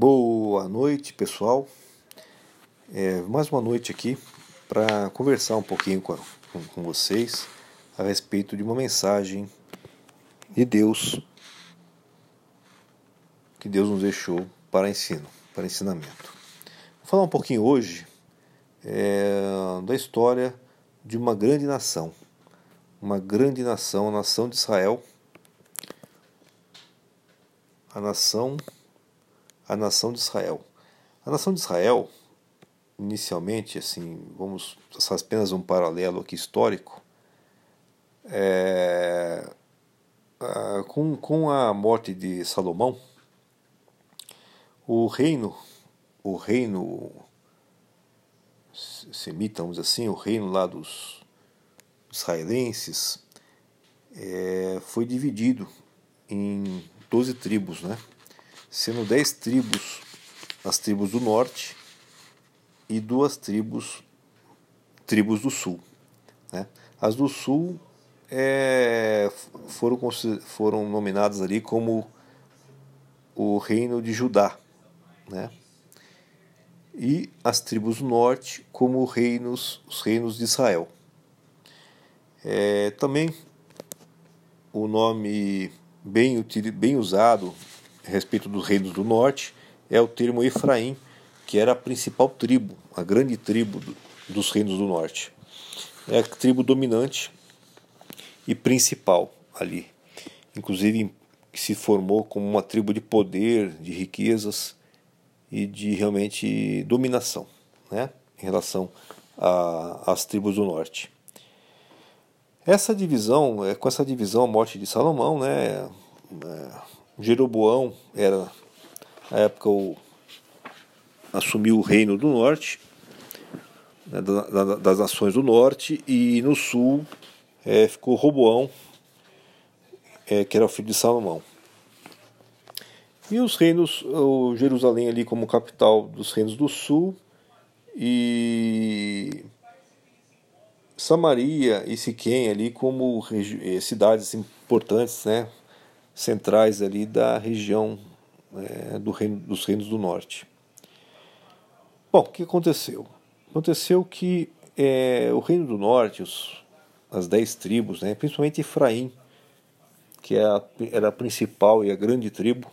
Boa noite, pessoal. É, mais uma noite aqui para conversar um pouquinho com, com, com, vocês a respeito de uma mensagem de Deus que Deus nos deixou para ensino, para ensinamento. Vou falar um pouquinho hoje é, da história de uma grande nação, uma grande nação, a nação de Israel, a nação a nação de Israel. A nação de Israel, inicialmente, assim, vamos traçar apenas um paralelo aqui histórico, é, com, com a morte de Salomão, o reino, o reino semita, vamos dizer assim, o reino lá dos israelenses, é, foi dividido em 12 tribos, né? Sendo dez tribos as tribos do norte e duas tribos tribos do sul. Né? As do sul é, foram, foram nominadas ali como o reino de Judá, né? e as tribos do norte como reinos, os reinos de Israel. É, também o nome bem, bem usado a respeito dos reinos do norte é o termo Efraim, que era a principal tribo, a grande tribo dos reinos do norte. É a tribo dominante e principal ali. Inclusive se formou como uma tribo de poder, de riquezas e de realmente dominação, né, em relação às tribos do norte. Essa divisão, é, com essa divisão, a morte de Salomão, né, é, Jeroboão era, na época, o, assumiu o reino do norte, né, da, da, das nações do norte, e no sul é, ficou Roboão, é, que era o filho de Salomão. E os reinos, o Jerusalém ali como capital dos reinos do sul, e Samaria e Siquém ali como eh, cidades importantes, né, centrais ali da região é, do reino, dos reinos do norte. Bom, o que aconteceu? Aconteceu que é, o reino do norte, os, as dez tribos, né, principalmente Efraim, que é era a principal e a grande tribo,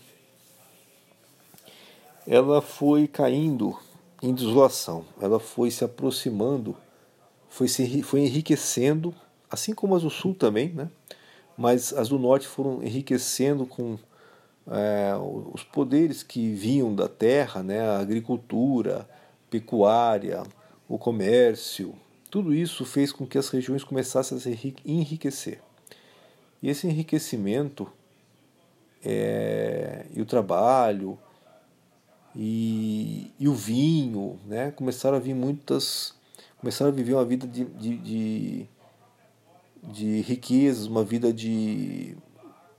ela foi caindo em desolação, ela foi se aproximando, foi, se, foi enriquecendo, assim como as do sul também, né? Mas as do norte foram enriquecendo com é, os poderes que vinham da terra, né, a agricultura, pecuária, o comércio, tudo isso fez com que as regiões começassem a se enriquecer. E esse enriquecimento é, e o trabalho e, e, o vinho, né, começaram a vir muitas, começaram a viver uma vida de, de, de de riquezas, uma vida de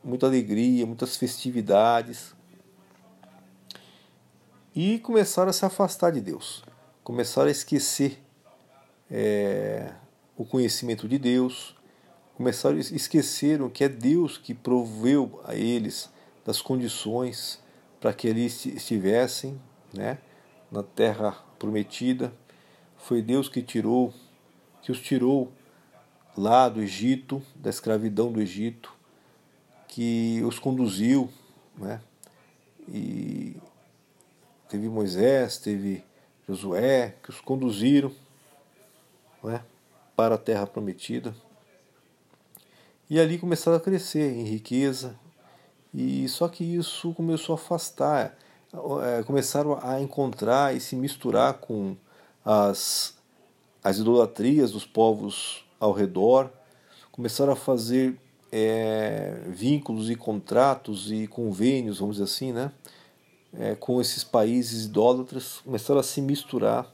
muita alegria, muitas festividades. E começaram a se afastar de Deus, começaram a esquecer é, o conhecimento de Deus, começaram a esquecer que é Deus que proveu a eles das condições para que eles estivessem né, na terra prometida. Foi Deus que tirou, que os tirou lá do Egito, da escravidão do Egito, que os conduziu, né? E teve Moisés, teve Josué, que os conduziram né? para a terra prometida. E ali começaram a crescer em riqueza, e só que isso começou a afastar, é, começaram a encontrar e se misturar com as, as idolatrias dos povos ao redor, começaram a fazer é, vínculos e contratos e convênios, vamos dizer assim, né, é, com esses países idólatras, começaram a se misturar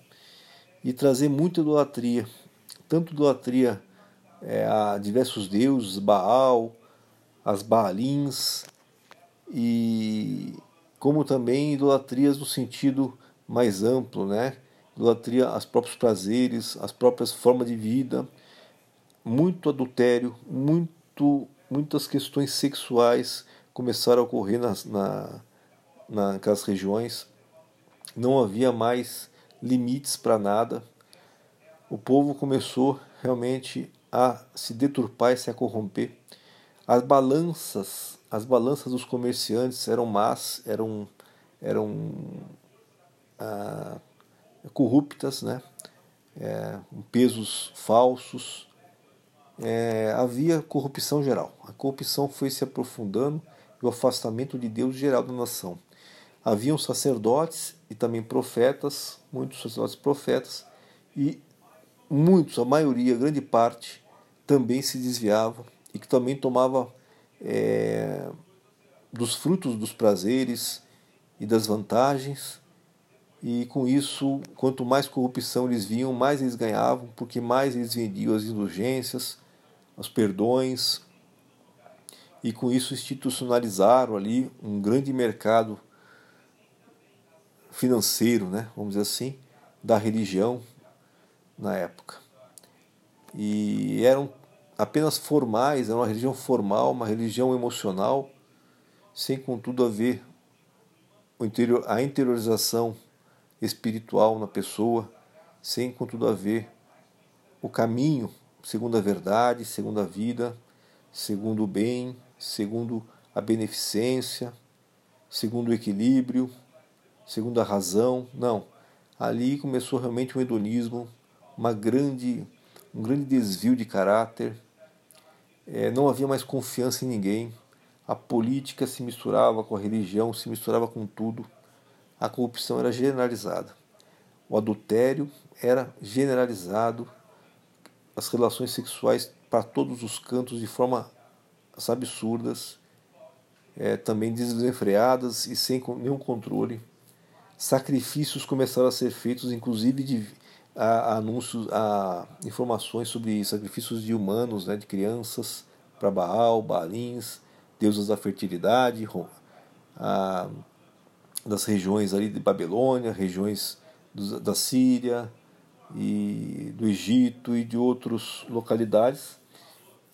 e trazer muita idolatria, tanto idolatria é, a diversos deuses, Baal, as Baalins, e como também idolatrias no sentido mais amplo, né? Idolatria aos próprios prazeres, as próprias formas de vida, muito adultério, muito, muitas questões sexuais começaram a ocorrer nas, na, naquelas regiões, não havia mais limites para nada. O povo começou realmente a se deturpar e se a corromper. As balanças, as balanças dos comerciantes eram más, eram eram ah, corruptas, né? É, pesos falsos. É, havia corrupção geral. A corrupção foi se aprofundando e o afastamento de Deus geral da nação. Haviam sacerdotes e também profetas, muitos sacerdotes profetas, e muitos, a maioria, a grande parte, também se desviava e que também tomava é, dos frutos dos prazeres e das vantagens. E com isso, quanto mais corrupção eles viam, mais eles ganhavam, porque mais eles vendiam as indulgências, os perdões, e com isso institucionalizaram ali um grande mercado financeiro, né, vamos dizer assim, da religião na época. E eram apenas formais, era uma religião formal, uma religião emocional, sem contudo haver a interiorização espiritual na pessoa, sem contudo haver o caminho segundo a verdade, segundo a vida, segundo o bem, segundo a beneficência, segundo o equilíbrio, segundo a razão. Não. Ali começou realmente um hedonismo, uma grande, um grande desvio de caráter. É, não havia mais confiança em ninguém. A política se misturava com a religião, se misturava com tudo. A corrupção era generalizada. O adultério era generalizado. As relações sexuais para todos os cantos de forma absurdas, é, também desenfreadas e sem nenhum controle. Sacrifícios começaram a ser feitos, inclusive de a, a anúncios, a informações sobre sacrifícios de humanos, né, de crianças para Baal, Baalins, deuses da fertilidade, a, das regiões ali de Babilônia, regiões da Síria e do Egito e de outras localidades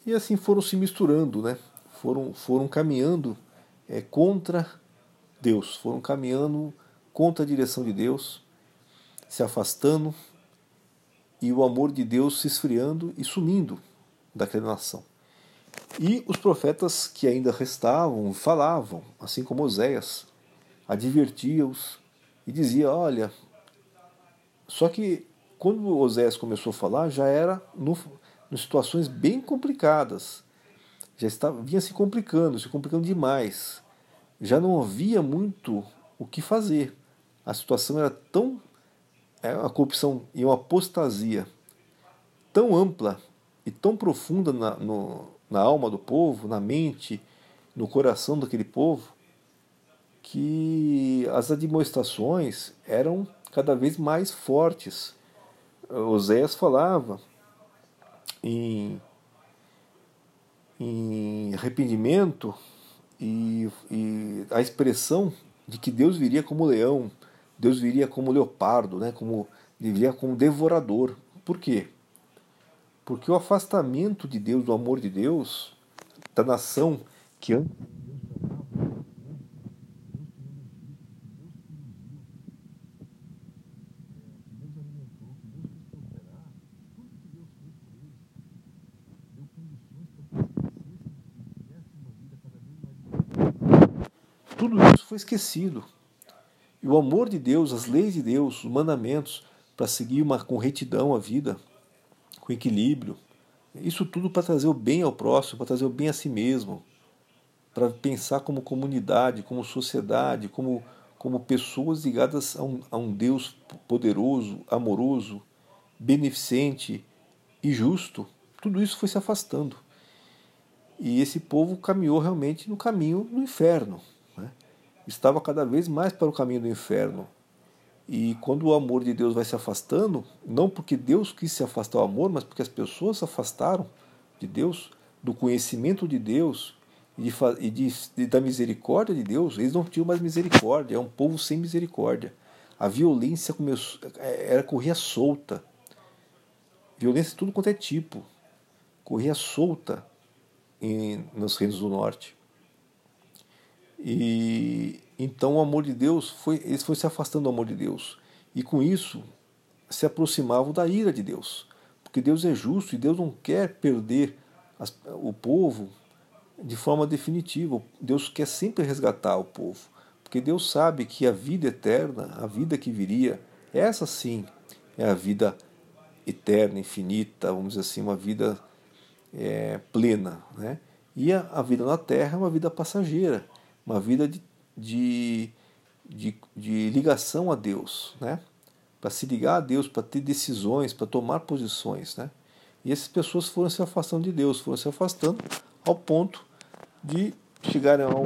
e assim foram se misturando, né? Foram foram caminhando é, contra Deus, foram caminhando contra a direção de Deus, se afastando e o amor de Deus se esfriando e sumindo daquela nação. E os profetas que ainda restavam falavam, assim como Oséias, advertia-os e dizia: Olha. Só que quando Oséias começou a falar, já era no, em situações bem complicadas. Já estava, vinha se complicando, se complicando demais. Já não havia muito o que fazer. A situação era tão. É uma corrupção e uma apostasia tão ampla e tão profunda na, no, na alma do povo, na mente, no coração daquele povo, que as admoestações eram cada vez mais fortes. Oséias falava em, em arrependimento e, e a expressão de que Deus viria como leão, Deus viria como leopardo, né, como viria como devorador. Por quê? Porque o afastamento de Deus, do amor de Deus, da nação que antes tudo isso foi esquecido. E o amor de Deus, as leis de Deus, os mandamentos, para seguir uma, com retidão a vida, com equilíbrio, isso tudo para trazer o bem ao próximo, para trazer o bem a si mesmo, para pensar como comunidade, como sociedade, como, como pessoas ligadas a um, a um Deus poderoso, amoroso, beneficente e justo. Tudo isso foi se afastando. E esse povo caminhou realmente no caminho do inferno estava cada vez mais para o caminho do inferno. E quando o amor de Deus vai se afastando, não porque Deus quis se afastar do amor, mas porque as pessoas se afastaram de Deus, do conhecimento de Deus e, de, e da misericórdia de Deus, eles não tinham mais misericórdia, é um povo sem misericórdia. A violência começou, é, era corria solta. Violência de tudo quanto é tipo. Corria solta em, nos reinos do norte. E Então o amor de Deus foi, eles foram se afastando do amor de Deus. E com isso se aproximavam da ira de Deus. Porque Deus é justo e Deus não quer perder as, o povo de forma definitiva. Deus quer sempre resgatar o povo. Porque Deus sabe que a vida eterna, a vida que viria, essa sim é a vida eterna, infinita, vamos dizer assim, uma vida é, plena. Né? E a, a, vida na Terra é uma vida passageira, uma vida de, de, de, de ligação a Deus, né? para se ligar a Deus, para ter decisões, para tomar posições. Né? E essas pessoas foram se afastando de Deus, foram se afastando ao ponto de chegarem a um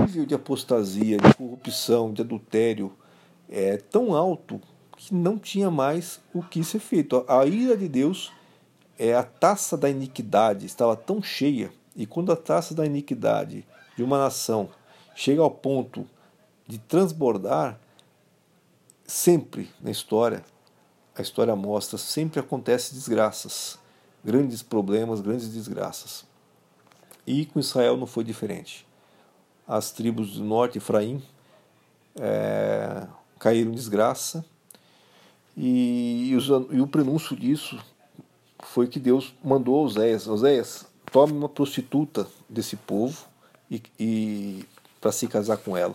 nível de apostasia, de corrupção, de adultério é, tão alto que não tinha mais o que ser feito. A ira de Deus, é a taça da iniquidade estava tão cheia, e quando a taça da iniquidade de uma nação chega ao ponto de transbordar, sempre na história, a história mostra, sempre acontece desgraças, grandes problemas, grandes desgraças. E com Israel não foi diferente. As tribos do norte, Efraim, é, caíram em desgraça, e, e, os, e, o prenúncio disso foi que Deus mandou Oséias: Oséias, tome uma prostituta desse povo e, e para se casar com ela.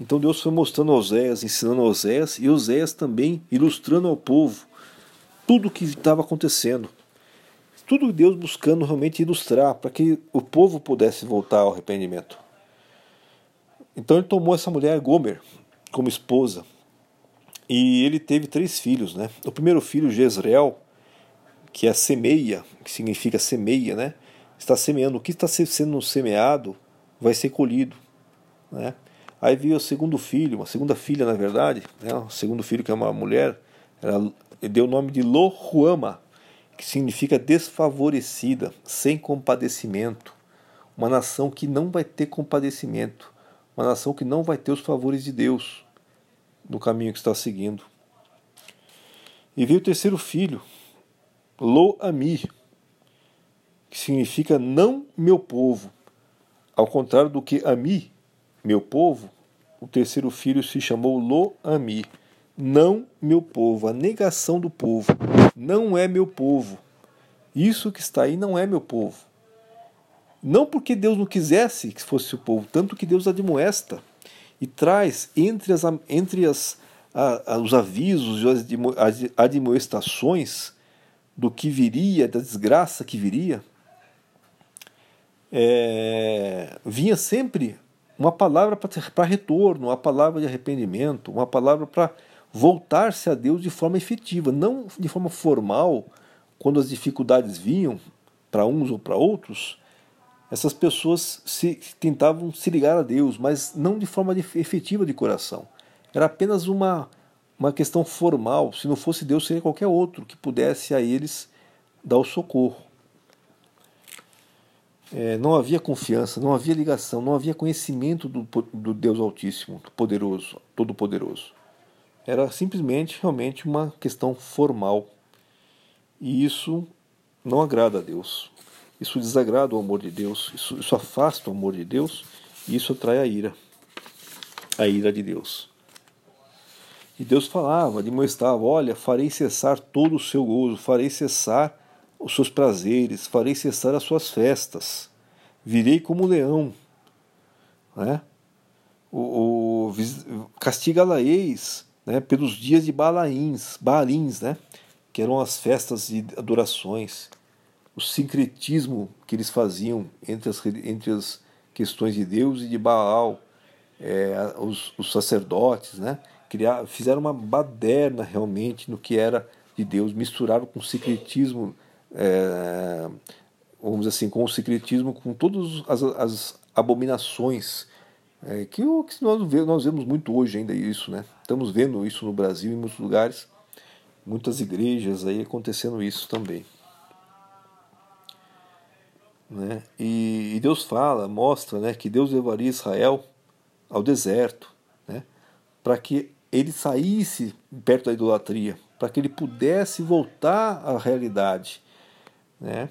Então Deus foi mostrando a Oséias, ensinando a Oséias e Oséias também ilustrando ao povo tudo o que estava acontecendo. Tudo Deus buscando realmente ilustrar para que o povo pudesse voltar ao arrependimento. Então ele tomou essa mulher Gomer como esposa e ele teve três filhos, né? O primeiro filho, Jezreel, que é semeia, que significa semeia, né? Está semeando. O que está sendo semeado vai ser colhido, né? Aí veio o segundo filho, uma segunda filha, na verdade, né? o segundo filho que é uma mulher, ela deu o nome de Lohuama, que significa desfavorecida, sem compadecimento, uma nação que não vai ter compadecimento, uma nação que não vai ter os favores de Deus no caminho que está seguindo. E veio o terceiro filho, Lo-Ami, que significa não meu povo. Ao contrário do que Ami, meu povo, o terceiro filho se chamou Lo-Ami não meu povo, a negação do povo, não é meu povo. Isso que está aí não é meu povo. Não porque Deus não quisesse que fosse o povo, tanto que Deus admoesta e traz entre, as, entre as, a, a, os avisos e as admoestações do que viria, da desgraça que viria, é, vinha sempre uma palavra para retorno, uma palavra de arrependimento, uma palavra para voltar-se a Deus de forma efetiva, não de forma formal, quando as dificuldades vinham para uns ou para outros, essas pessoas se, tentavam se ligar a Deus, mas não de forma efetiva de coração. Era apenas uma, uma questão formal. Se não fosse Deus, seria qualquer outro que pudesse a eles dar o socorro. É, não havia confiança, não havia ligação, não havia conhecimento do, do Deus Altíssimo, do Poderoso, Todo-Poderoso. Era simplesmente, realmente, uma questão formal. E isso não agrada a Deus. Isso desagrada o amor de Deus. Isso, isso afasta o amor de Deus. E isso atrai a ira. A ira de Deus. E Deus falava, demonstrava: Olha, farei cessar todo o seu gozo, farei cessar os seus prazeres, farei cessar as suas festas, virei como um leão. Né? O, o castiga-la-eis né, pelos dias de Balaíns, Baalins, né, que eram as festas de adorações, o sincretismo que eles faziam entre as, entre as questões de Deus e de Baal, é, os, os, sacerdotes, né, criar, fizeram uma baderna realmente no que era de Deus, misturaram com o secretismo, é, vamos dizer assim, com o secretismo, com todas as, as abominações é, que, que nós, vemos, nós vemos muito hoje ainda isso, né? Estamos vendo isso no Brasil, em muitos lugares, muitas igrejas aí acontecendo isso também. Né? E, e, Deus fala, mostra né, que Deus levaria Israel ao deserto, né, para que ele saísse perto da idolatria, para que ele pudesse voltar à realidade. Né?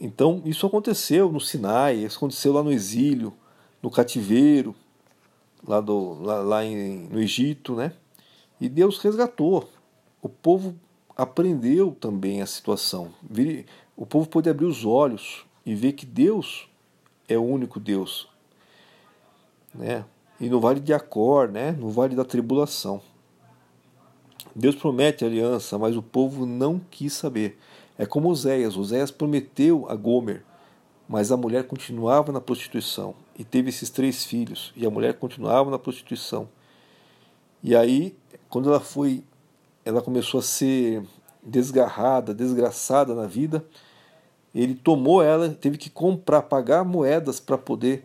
Então, isso aconteceu no Sinai, isso aconteceu lá no exílio, no cativeiro, lá, do, lá, lá em, no Egito, né? E Deus resgatou. O povo aprendeu também a situação. O povo pôde abrir os olhos e ver que Deus é o único Deus. Né? E no vale de Acor, né? no vale da tribulação. Deus promete aliança, mas o povo não quis saber. É como Oséias. Oséias prometeu a Gomer, mas a mulher continuava na prostituição. E teve esses três filhos, e a mulher continuava na prostituição. E aí, quando ela foi, ela começou a ser desgarrada, desgraçada na vida, ele tomou ela, teve que comprar, pagar moedas para poder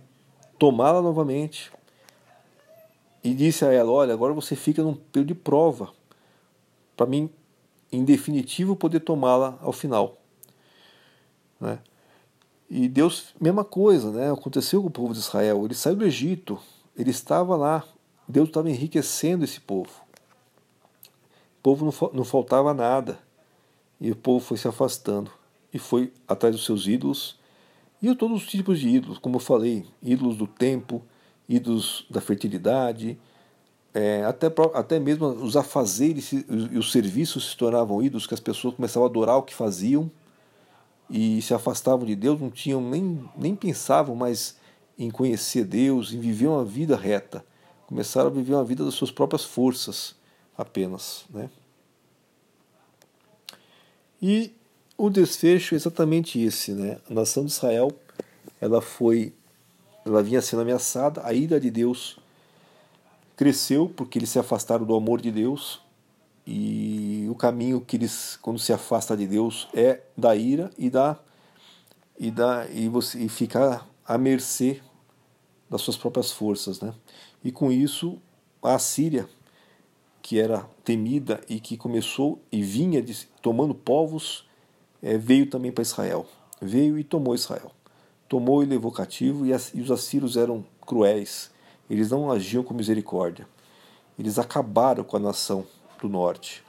tomá-la novamente. E disse a ela: Olha, agora você fica num período de prova, para mim, em definitivo, poder tomá-la ao final. Né? E Deus, mesma coisa, né? aconteceu com o povo de Israel. Ele saiu do Egito, ele estava lá, Deus estava enriquecendo esse povo. O povo não, não faltava nada. E o povo foi se afastando e foi atrás dos seus ídolos. E todos os tipos de ídolos, como eu falei, ídolos do tempo, ídolos da fertilidade, é, até, até mesmo os afazeres e os serviços se tornavam ídolos, que as pessoas começavam a adorar o que faziam e se afastavam de Deus, não tinham nem, nem pensavam mais em conhecer Deus, em viver uma vida reta. Começaram a viver uma vida das suas próprias forças apenas. Né? E o desfecho é exatamente esse, né? A nação de Israel, ela foi, ela vinha sendo ameaçada, a ira de Deus cresceu porque eles se afastaram do amor de Deus e o caminho que eles quando se afasta de Deus é da ira e da e da e você e ficar à mercê das suas próprias forças, né? E com isso a Síria que era temida e que começou e vinha de, tomando povos é, veio também para Israel. Veio e tomou Israel. Tomou e levou cativo, e, as, e os assírios eram cruéis. Eles não agiam com misericórdia. Eles acabaram com a nação do norte.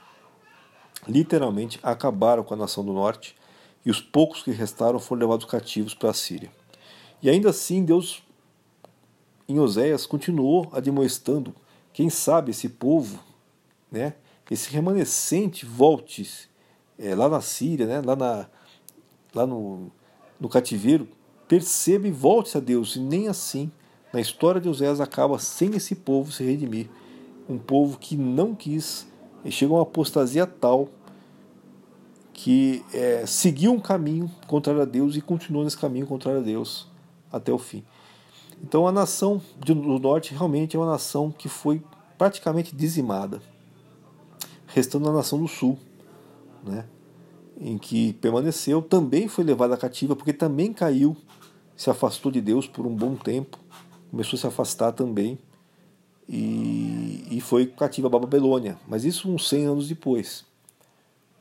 Literalmente acabaram com a nação do norte, e os poucos que restaram foram levados cativos para a Síria. E ainda assim, Deus, em Oséias, continuou admoestando. Quem sabe esse povo, né, esse remanescente, volte é, lá na Síria, né, lá, na, lá no, no cativeiro, perceba e volte a Deus. E nem assim, na história de Oséias, acaba sem esse povo se redimir. Um povo que não quis, e chega a uma apostasia tal que é, seguiu um caminho contrário a Deus e continuou nesse caminho contrário a Deus até o fim. Então a nação do norte realmente é uma nação que foi praticamente dizimada, restando a nação do sul né, em que permaneceu, também foi levado à cativa, porque também caiu, se afastou de Deus por um bom tempo, começou a se afastar também, e, e foi cativa a Babilônia, mas isso uns 100 anos depois.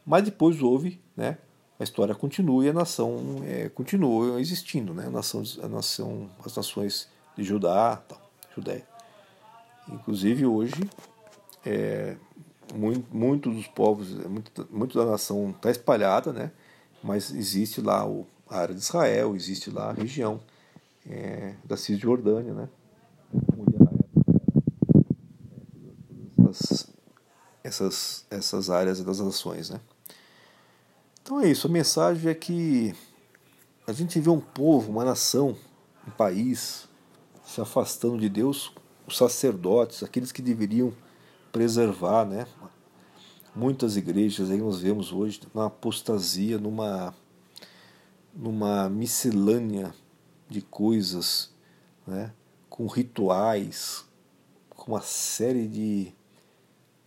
Mas depois houve, né, a história continua e a nação é, continua existindo, né, a nação, a nação, as nações de Judá, tal, Judéia. Inclusive hoje, é, muito, muito dos povos, muito, muito da nação está espalhada, né? mas existe lá o, a área de Israel, existe lá a região é, da Cisjordânia, né? essas, essas, essas áreas das nações. Né? Então é isso, a mensagem é que a gente vê um povo, uma nação, um país se afastando de Deus, os sacerdotes, aqueles que deveriam preservar, né? Muitas igrejas aí nós vemos hoje uma apostasia, numa numa miscelânea de coisas, né? Com rituais, com uma série de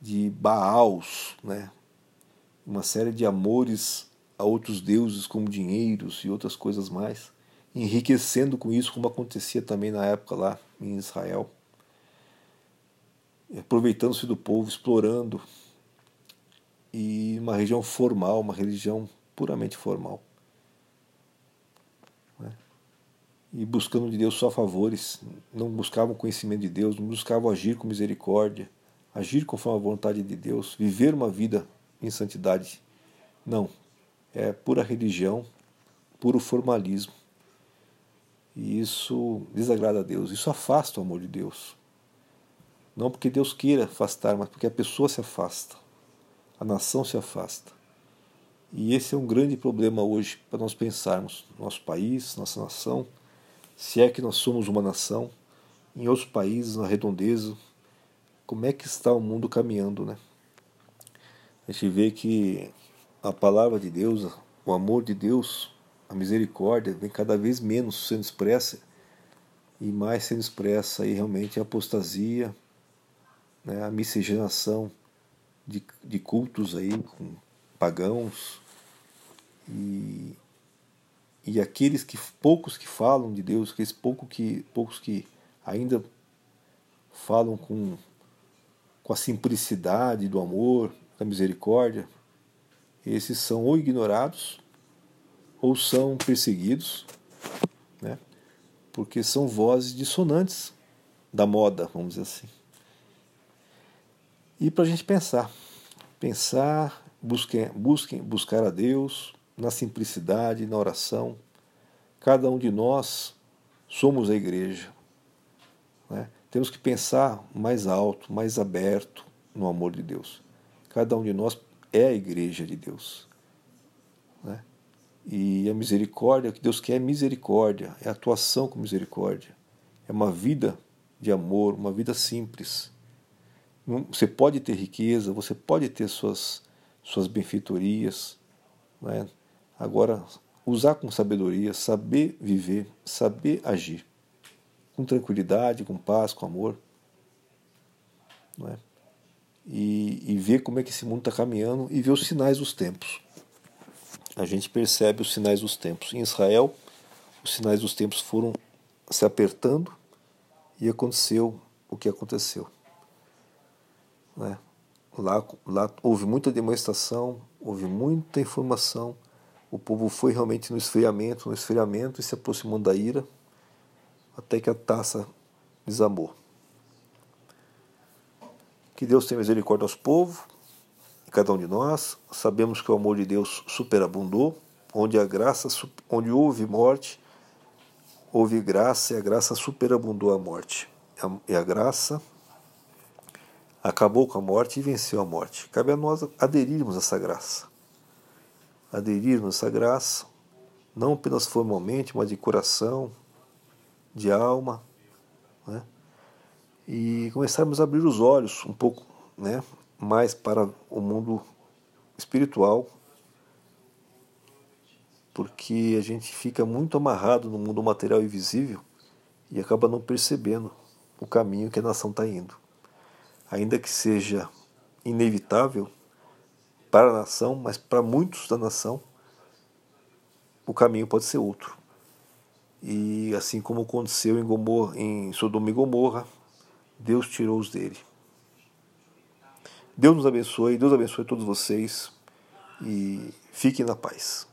de baals, né? Uma série de amores a outros deuses como dinheiros e outras coisas mais, enriquecendo com isso como acontecia também na época lá em Israel aproveitando-se do povo, explorando, e uma região formal, uma religião puramente formal. Né? E buscando de Deus só favores, não buscavam conhecimento de Deus, não buscavam agir com misericórdia, agir conforme a vontade de Deus, viver uma vida em santidade. Não, é pura religião, puro formalismo. E isso desagrada a Deus, isso afasta o amor de Deus. Não porque Deus queira afastar, mas porque a pessoa se afasta, a nação se afasta. E esse é um grande problema hoje para nós pensarmos. Nosso país, nossa nação, se é que nós somos uma nação, em outros países, na redondeza, como é que está o mundo caminhando, né? A gente vê que a palavra de Deus, o amor de Deus, a misericórdia vem cada vez menos sendo expressa e mais sendo expressa aí realmente a apostasia, né, a miscigenação de, de cultos aí com pagãos e, e aqueles que poucos que falam de Deus, aqueles pouco que, poucos que ainda falam com, com a simplicidade do amor, da misericórdia, esses são ou ignorados ou são perseguidos, né? porque são vozes dissonantes da moda, vamos dizer assim. E para a gente pensar, pensar, busquem, busquem buscar a Deus na simplicidade, na oração. Cada um de nós somos a igreja. Né? Temos que pensar mais alto, mais aberto no amor de Deus. Cada um de nós é a igreja de Deus. Né? E a misericórdia, o que Deus quer é misericórdia, é atuação com misericórdia. É uma vida de amor, uma vida simples. Você pode ter riqueza, você pode ter suas, suas benfeitorias, né? Agora usar com sabedoria, saber viver, saber agir, com tranquilidade, com paz, com amor. Não é? e, e ver como é que esse mundo está caminhando e ver os sinais dos tempos. A gente percebe os sinais dos tempos. Em Israel, os sinais dos tempos foram se apertando e aconteceu o que aconteceu. Né? Lá, lá houve muita demonstração, houve muita informação, o povo foi realmente no esfriamento, no esfriamento e se aproximando da ira, até que a taça desabou. Que Deus tenha misericórdia aos povos, cada um de nós. Sabemos que o amor de Deus superabundou, onde a graça, onde houve morte, houve graça e a graça superabundou a morte. E a graça acabou com a morte e venceu a morte. Cabe a nós aderirmos a essa graça. Aderirmos essa graça, não apenas formalmente, mas de coração, de alma, né? e começarmos a abrir os olhos um pouco né, mais para o mundo espiritual, porque a gente fica muito amarrado no mundo material e visível e acaba não percebendo o caminho que a nação está indo. Ainda que seja inevitável para a nação, mas para muitos da nação, o caminho pode ser outro. E assim como aconteceu em, Gomorra, em Sodoma e Gomorra, Deus tirou-os dele. Deus nos abençoe, Deus abençoe todos vocês e fiquem na paz.